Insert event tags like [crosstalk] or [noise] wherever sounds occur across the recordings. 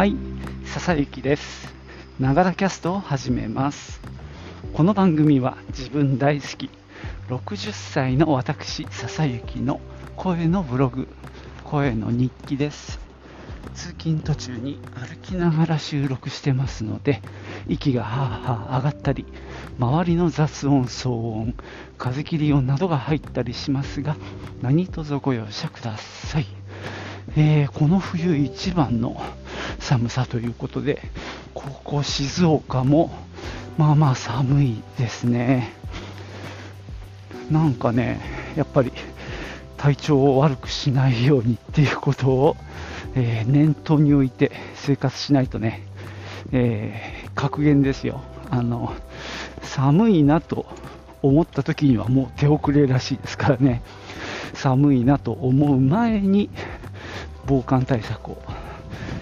はい、笹幸です。ながらキャストを始めます。この番組は自分大好き60歳の私笹幸の声のブログ、声の日記です。通勤途中に歩きながら収録してますので、息がはあはあ上がったり、周りの雑音、騒音、風切り音などが入ったりしますが、何卒ご容赦ください。えーこの冬一番の寒さということで、ここ静岡もまあまあ寒いですね。なんかね、やっぱり体調を悪くしないようにっていうことを、えー念頭に置いて生活しないとね、えー格言ですよ。あの寒いなと思った時にはもう手遅れらしいですからね。寒いなと思う前に防寒対策を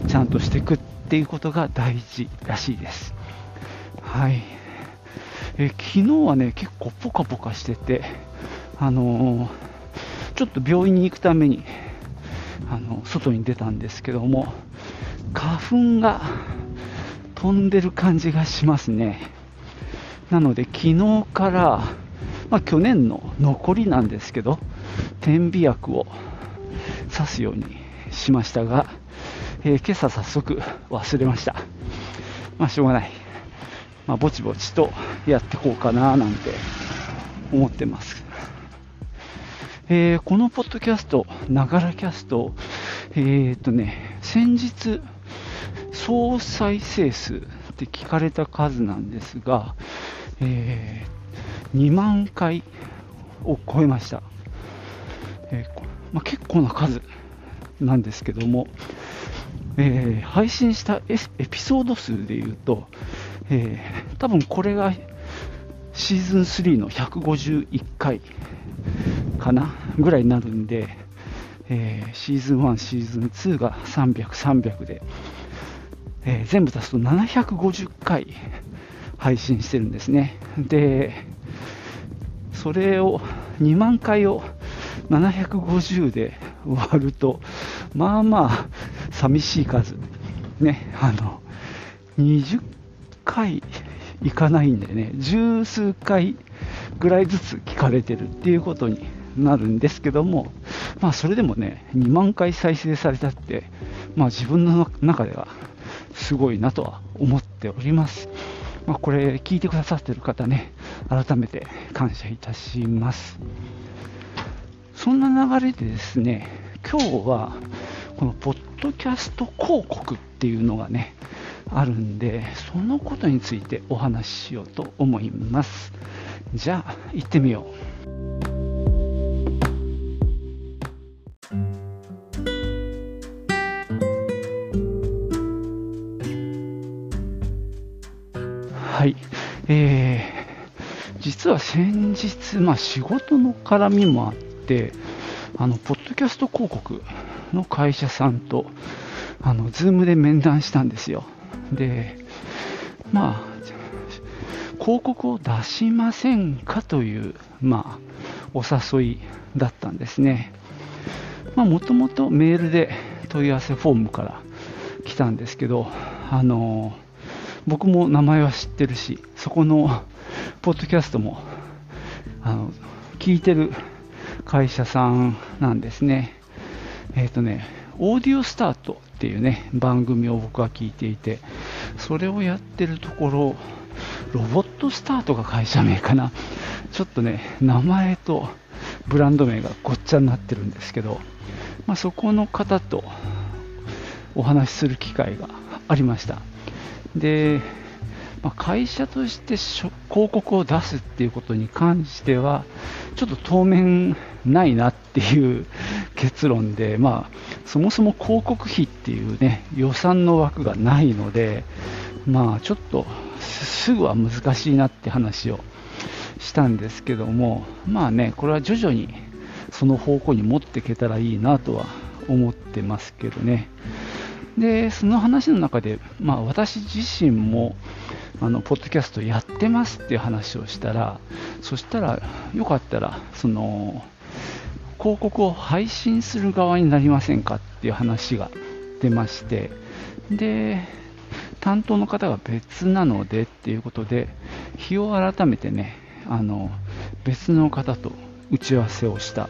ちゃんとしていくっていうことが大事らしいです。はい。え昨日はね、結構ポカポカしてて、あのーちょっと病院に行くために、あの外に出たんですけども、花粉が飛んでる感じがしますね。なので、昨日から、まあ、去年の残りなんですけど、点鼻薬を刺すようにしましたが、えー今朝早速忘れました。まあ、しょうがない。まあ、ぼちぼちとやってこうかななんて思ってます。えーこのポッドキャスト、ながらキャスト、えーっとね、先日、総再生数って聞かれた数なんですが、えー2万回を超えました。えーまあ、結構な数なんですけども、えー配信したエピソード数でいうと、えー多分これがシーズン3の151回かなぐらいになるんで、えーシーズン1、シーズン2が300、300で、えー全部足すと750回配信してるんですね。で、それを2万回を750で割ると、まあまあ寂しい数、ね、あの20回いかないんでね、十数回ぐらいずつ聞かれてるっていうことになるんですけども、まあそれでもね、2万回再生されたって、まあ自分の中ではすごいなとは思っております。まあこれ聞いてくださってる方ね、改めて感謝いたします。そんな流れでですね、今日はこのポッドキャスト広告っていうのがね、あるんで、そのことについてお話ししようと思います。じゃあ、行ってみよう。はい。えー実は先日、まあ、仕事の絡みもあって、あの、ポッドキャスト広告の会社さんと、あの、ズームで面談したんですよ。で、まあ、広告を出しませんかという、まあ、お誘いだったんですね。まあ、もともとメールで問い合わせフォームから来たんですけど、あの、僕も名前は知ってるし、そこのポッドキャストもあの聞いてる会社さんなんですね。えっ、とね、オーディオスタートっていうね、番組を僕は聞いていて、それをやってるところ、ロボットスタートが会社名かな。ちょっとね、名前とブランド名がごっちゃになってるんですけど、まあ、そこの方とお話しする機会がありました。で、まあ、会社として広告を出すっていうことに関しては、ちょっと当面ないなっていう [laughs] 結論で、まあ、そもそも広告費っていうね、予算の枠がないので、まあ、ちょっとすぐは難しいなって話をしたんですけども、まあね、これは徐々にその方向に持っていけたらいいなとは思ってますけどね。で、その話の中で、まあ、私自身も、あの、ポッドキャストやってますっていう話をしたら、そしたら、よかったら、その、広告を配信する側になりませんかっていう話が出まして、で、担当の方が別なのでっていうことで、日を改めてね、あの別の方と打ち合わせをした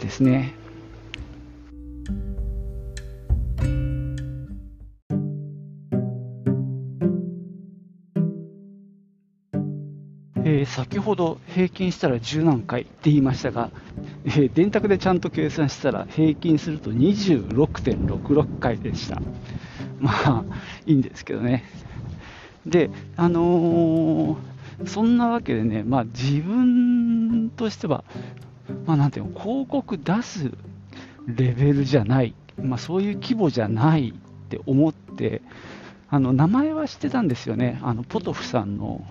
ですね。先ほど平均したら10何回って言いましたが、えー、電卓でちゃんと計算したら平均すると26.66回でした。[laughs] まあ、いいんですけどね。で、あのー、そんなわけでね、まあ自分としては、まあなんていうの、広告出すレベルじゃない、まあそういう規模じゃないって思って、あの名前は知ってたんですよね、あのポトフさんの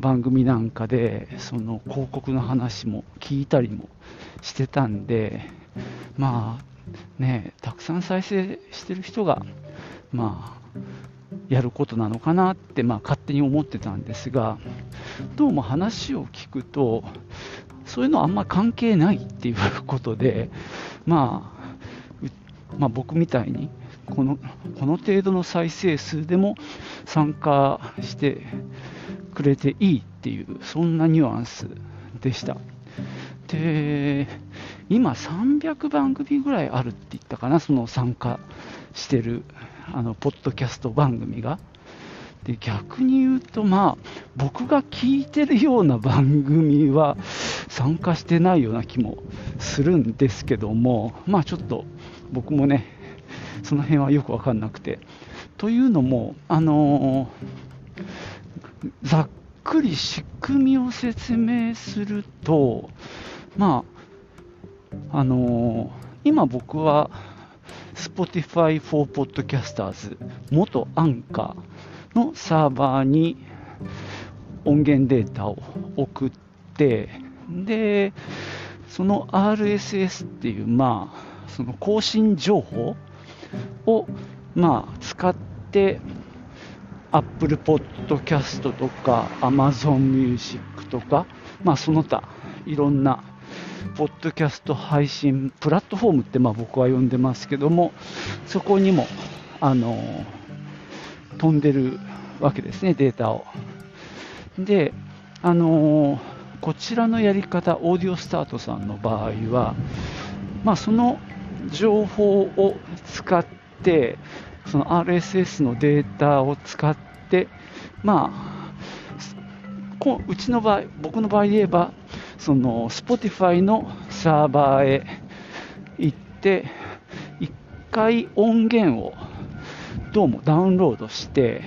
番組なんかでその広告の話も聞いたりもしてたんでまあねたくさん再生してる人がまあやることなのかなって、まあ、勝手に思ってたんですがどうも話を聞くとそういうのはあんま関係ないっていうことで、まあ、まあ、僕みたいにこのこの程度の再生数でも参加してくれていいっていう、そんなニュアンスでした。で、今300番組ぐらいあるって言ったかな、その参加してる、あの、ポッドキャスト番組が。で、逆に言うと、まあ、僕が聞いてるような番組は参加してないような気もするんですけども、まあちょっと僕もね、その辺はよくわかんなくて。というのも、あのざっくり仕組みを説明すると、まあ、あのー、今僕は Spotify for Podcasters 元アンカーのサーバーに音源データを送って、で、その RSS っていう、まあ、その更新情報を、まあ、使って、Apple Podcast とか Amazon Music とか、まあ、その他いろんなポッドキャスト配信プラットフォームってまあ僕は呼んでますけどもそこにもあの飛んでるわけですねデータを。であのこちらのやり方オーディオスタートさんの場合はまあその情報を使ってその RSS のデータを使って、でまあ、うちの場合、僕の場合で言えば、その Spotify のサーバーへ行って、1回音源をどうもダウンロードして、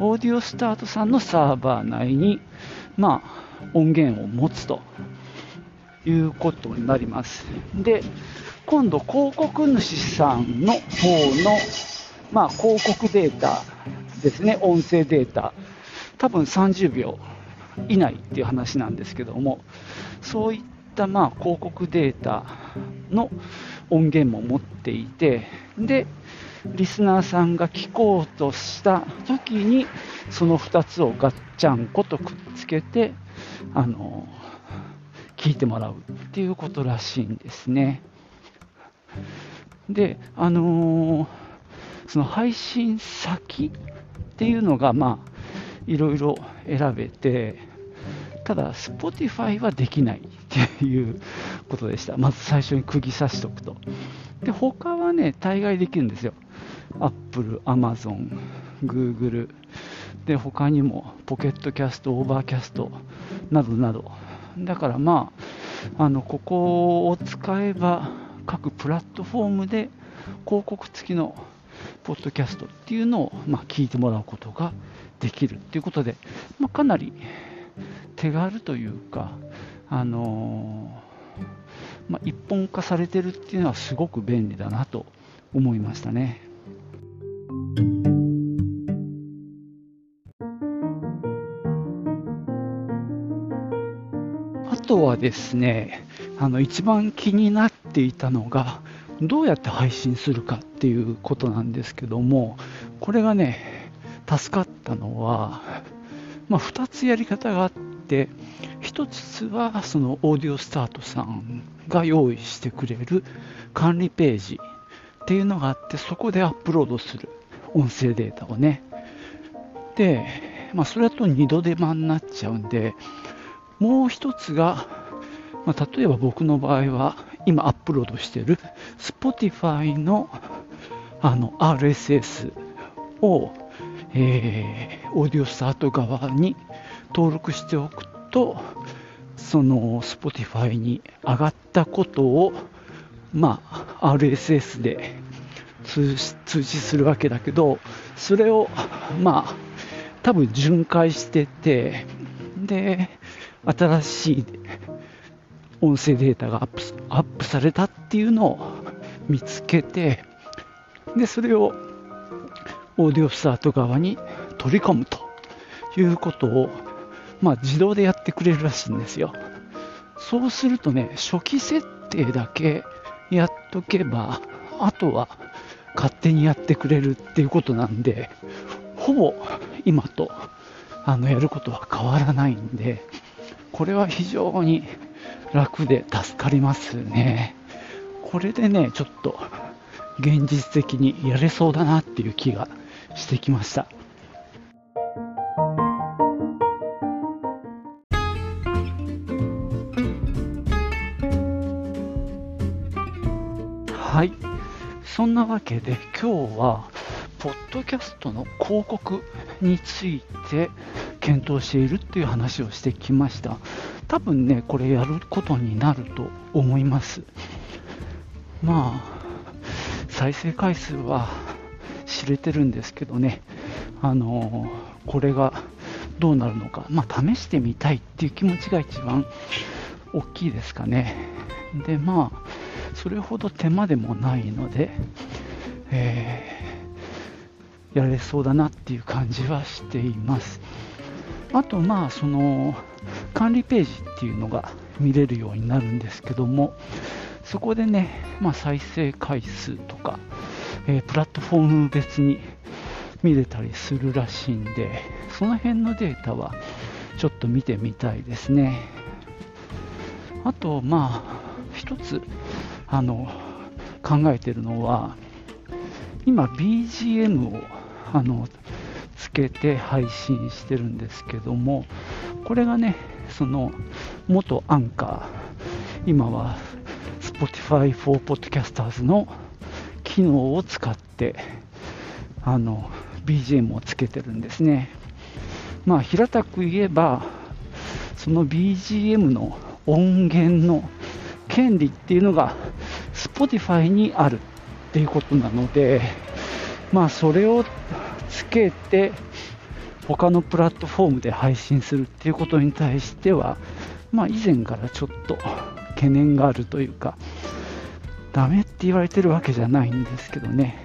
オーディオスタートさんのサーバー内に、まあ、音源を持つということになります。で、今度広告主さんの方のまあ、広告データですね、音声データ、多分30秒以内っていう話なんですけども、そういったまあ広告データの音源も持っていて、で、リスナーさんが聞こうとした時に、その2つをガッチャンコとくっつけて、あの、聞いてもらうっていうことらしいんですね。で、あのーその配信先っていうのが、まあ、いろいろ選べて、ただ、Spotify はできないっていうことでした。まず最初に釘刺しておくと。で、他はね、大概できるんですよ。Apple、Amazon、Google、で、他にも、ポケットキャスト、オーバーキャストなどなど。だからまあ、あの、ここを使えば、各プラットフォームで広告付きのポッドキャストっていうのを、まあ、聞いてもらうことができるっていうことで、まあ、かなり手軽というか、あのー、まあ、一本化されてるっていうのはすごく便利だなと思いましたね。あとはですね、あの一番気になっていたのが、どうやって配信するかっていうことなんですけども、これがね、助かったのは、まあ、2つやり方があって、1つはそのオーディオスタートさんが用意してくれる管理ページっていうのがあって、そこでアップロードする音声データをね。で、まあ、それだと二度手間になっちゃうんで、もう一つが、まあ、例えば僕の場合は、今アップロードしてる Spotify のあの RSS を、えー、オーディオスタート側に登録しておくと、その Spotify に上がったことを、まあ、RSS で通知するわけだけど、それを、まあ、多分巡回してて、で、新しい音声データがアップアップされたっていうのを見つけて、で、それをオーディオスタート側に取り込むということを、まあ、自動でやってくれるらしいんですよ。そうするとね、初期設定だけやっとけば、あとは勝手にやってくれるっていうことなんで、ほぼ今とあのやることは変わらないんで、これは非常に楽で助かりますね。これでね、ちょっと現実的にやれそうだなっていう気がしてきました。はい。そんなわけで今日は、ポッドキャストの広告について検討しているっていう話をしてきました。多分ね、これやることになると思います。まあ、再生回数は知れてるんですけどね、あのこれがどうなるのか、まあ、試してみたいっていう気持ちが一番大きいですかね。で、まあ、それほど手間でもないので、えー、やれそうだなっていう感じはしています。あと、まあ、その、管理ページっていうのが見れるようになるんですけども、そこでね、まあ、再生回数とか、えー、プラットフォーム別に見れたりするらしいんで、その辺のデータはちょっと見てみたいですね。あと、まあ、一つ、あの、考えてるのは、今 BGM をあのつけて配信してるんですけどもこれがねその元アンカー今は Spotify for Podcasters の機能を使ってあの BGM をつけてるんですね。まあ平たく言えばその BGM の音源の権利っていうのが Spotify にあるっていうことなのでまあそれをつけて他のプラットフォームで配信するっていうことに対しては、まあ、以前からちょっと懸念があるというか、ダメって言われてるわけじゃないんですけどね、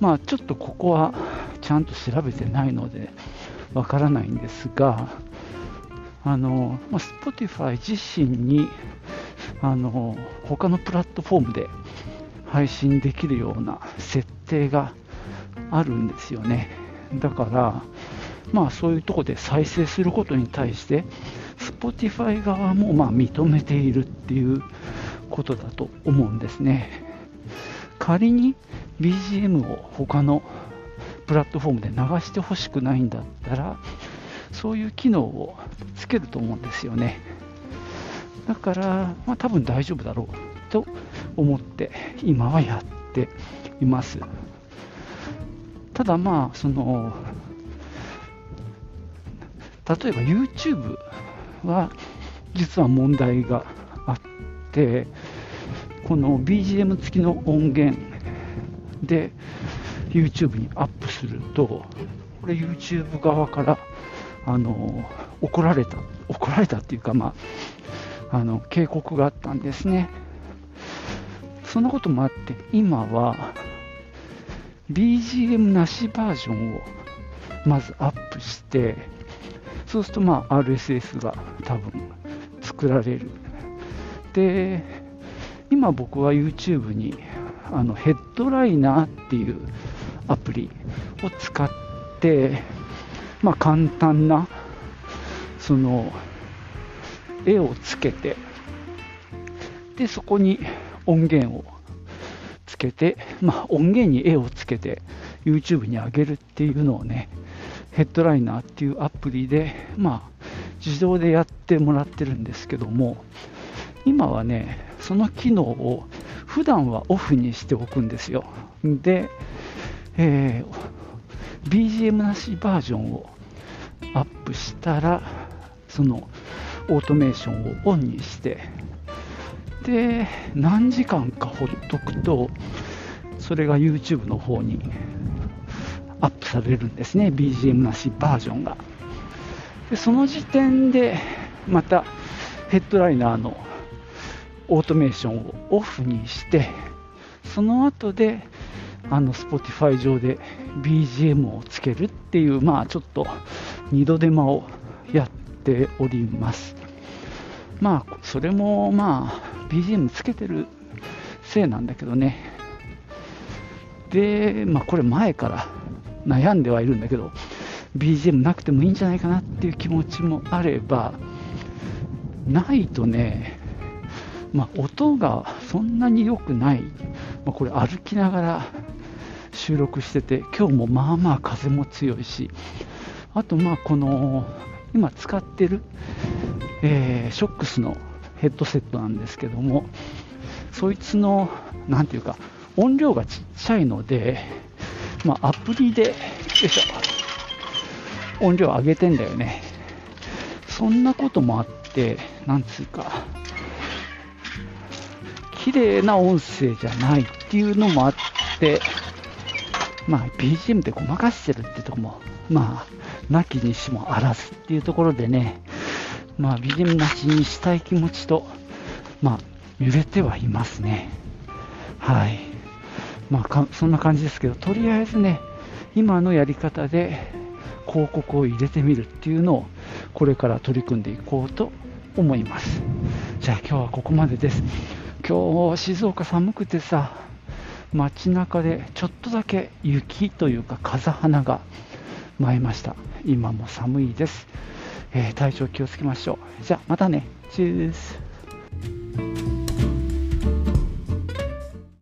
まあ、ちょっとここはちゃんと調べてないのでわからないんですが、あのまあ、Spotify 自身にあの他のプラットフォームで配信できるような設定があるんですよね。だから、まあそういうとこで再生することに対して、Spotify 側もまあ認めているっていうことだと思うんですね。仮に BGM を他のプラットフォームで流してほしくないんだったら、そういう機能をつけると思うんですよね。だから、まあ、多分大丈夫だろうと思って今はやっています。ただまあ、その、例えば YouTube は実は問題があって、この BGM 付きの音源で YouTube にアップすると、これ YouTube 側からあの怒られた、怒られたっていうか、まあ、あの警告があったんですね。そんなこともあって、今は BGM なしバージョンをまずアップして、そうするとまあ RSS が多分作られる。で、今僕は YouTube にあのヘッドライナーっていうアプリを使って、まあ、簡単なその絵をつけてでそこに音源をつけて、まあ、音源に絵をつけて YouTube に上げるっていうのをね、ヘッドライナーっていうアプリで、まあ、自動でやってもらってるんですけども、今はね、その機能を普段はオフにしておくんですよ。で、えー、BGM なしバージョンをアップしたら、そのオートメーションをオンにして、で、何時間かほっとくと、それが YouTube の方にアップされるんですね、BGM なしバージョンが。でその時点でまたヘッドライナーのオートメーションをオフにしてその後であの Spotify 上で BGM をつけるっていうまあちょっと二度手間をやっておりますまあそれもまあ BGM つけてるせいなんだけどね。でまあこれ前から悩んではいるんだけど BGM なくてもいいんじゃないかなっていう気持ちもあればないとね、まあ、音がそんなに良くない、まあ、これ歩きながら収録してて今日もまあまあ風も強いしあとまあこの今使ってる、えー、ショックスのヘッドセットなんですけどもそいつの何ていうか音量がちっちゃいので、まあ、アプリでよいしょ音量上げてんだよね。そんなこともあって、なんつうか、綺麗な音声じゃないっていうのもあって、まあ BGM でごまかしてるってとこも、まあ、なきにしもあらずっていうところでね、まあ BGM なしにしたい気持ちと、まあ、揺れてはいますね。はい。まあ、そんな感じですけど、とりあえずね、今のやり方で、広告を入れてみるっていうのをこれから取り組んでいこうと思いますじゃあ今日はここまでです今日静岡寒くてさ街中でちょっとだけ雪というか風花が舞いました今も寒いです、えー、体調気をつけましょう。じゃあまたね。チュース。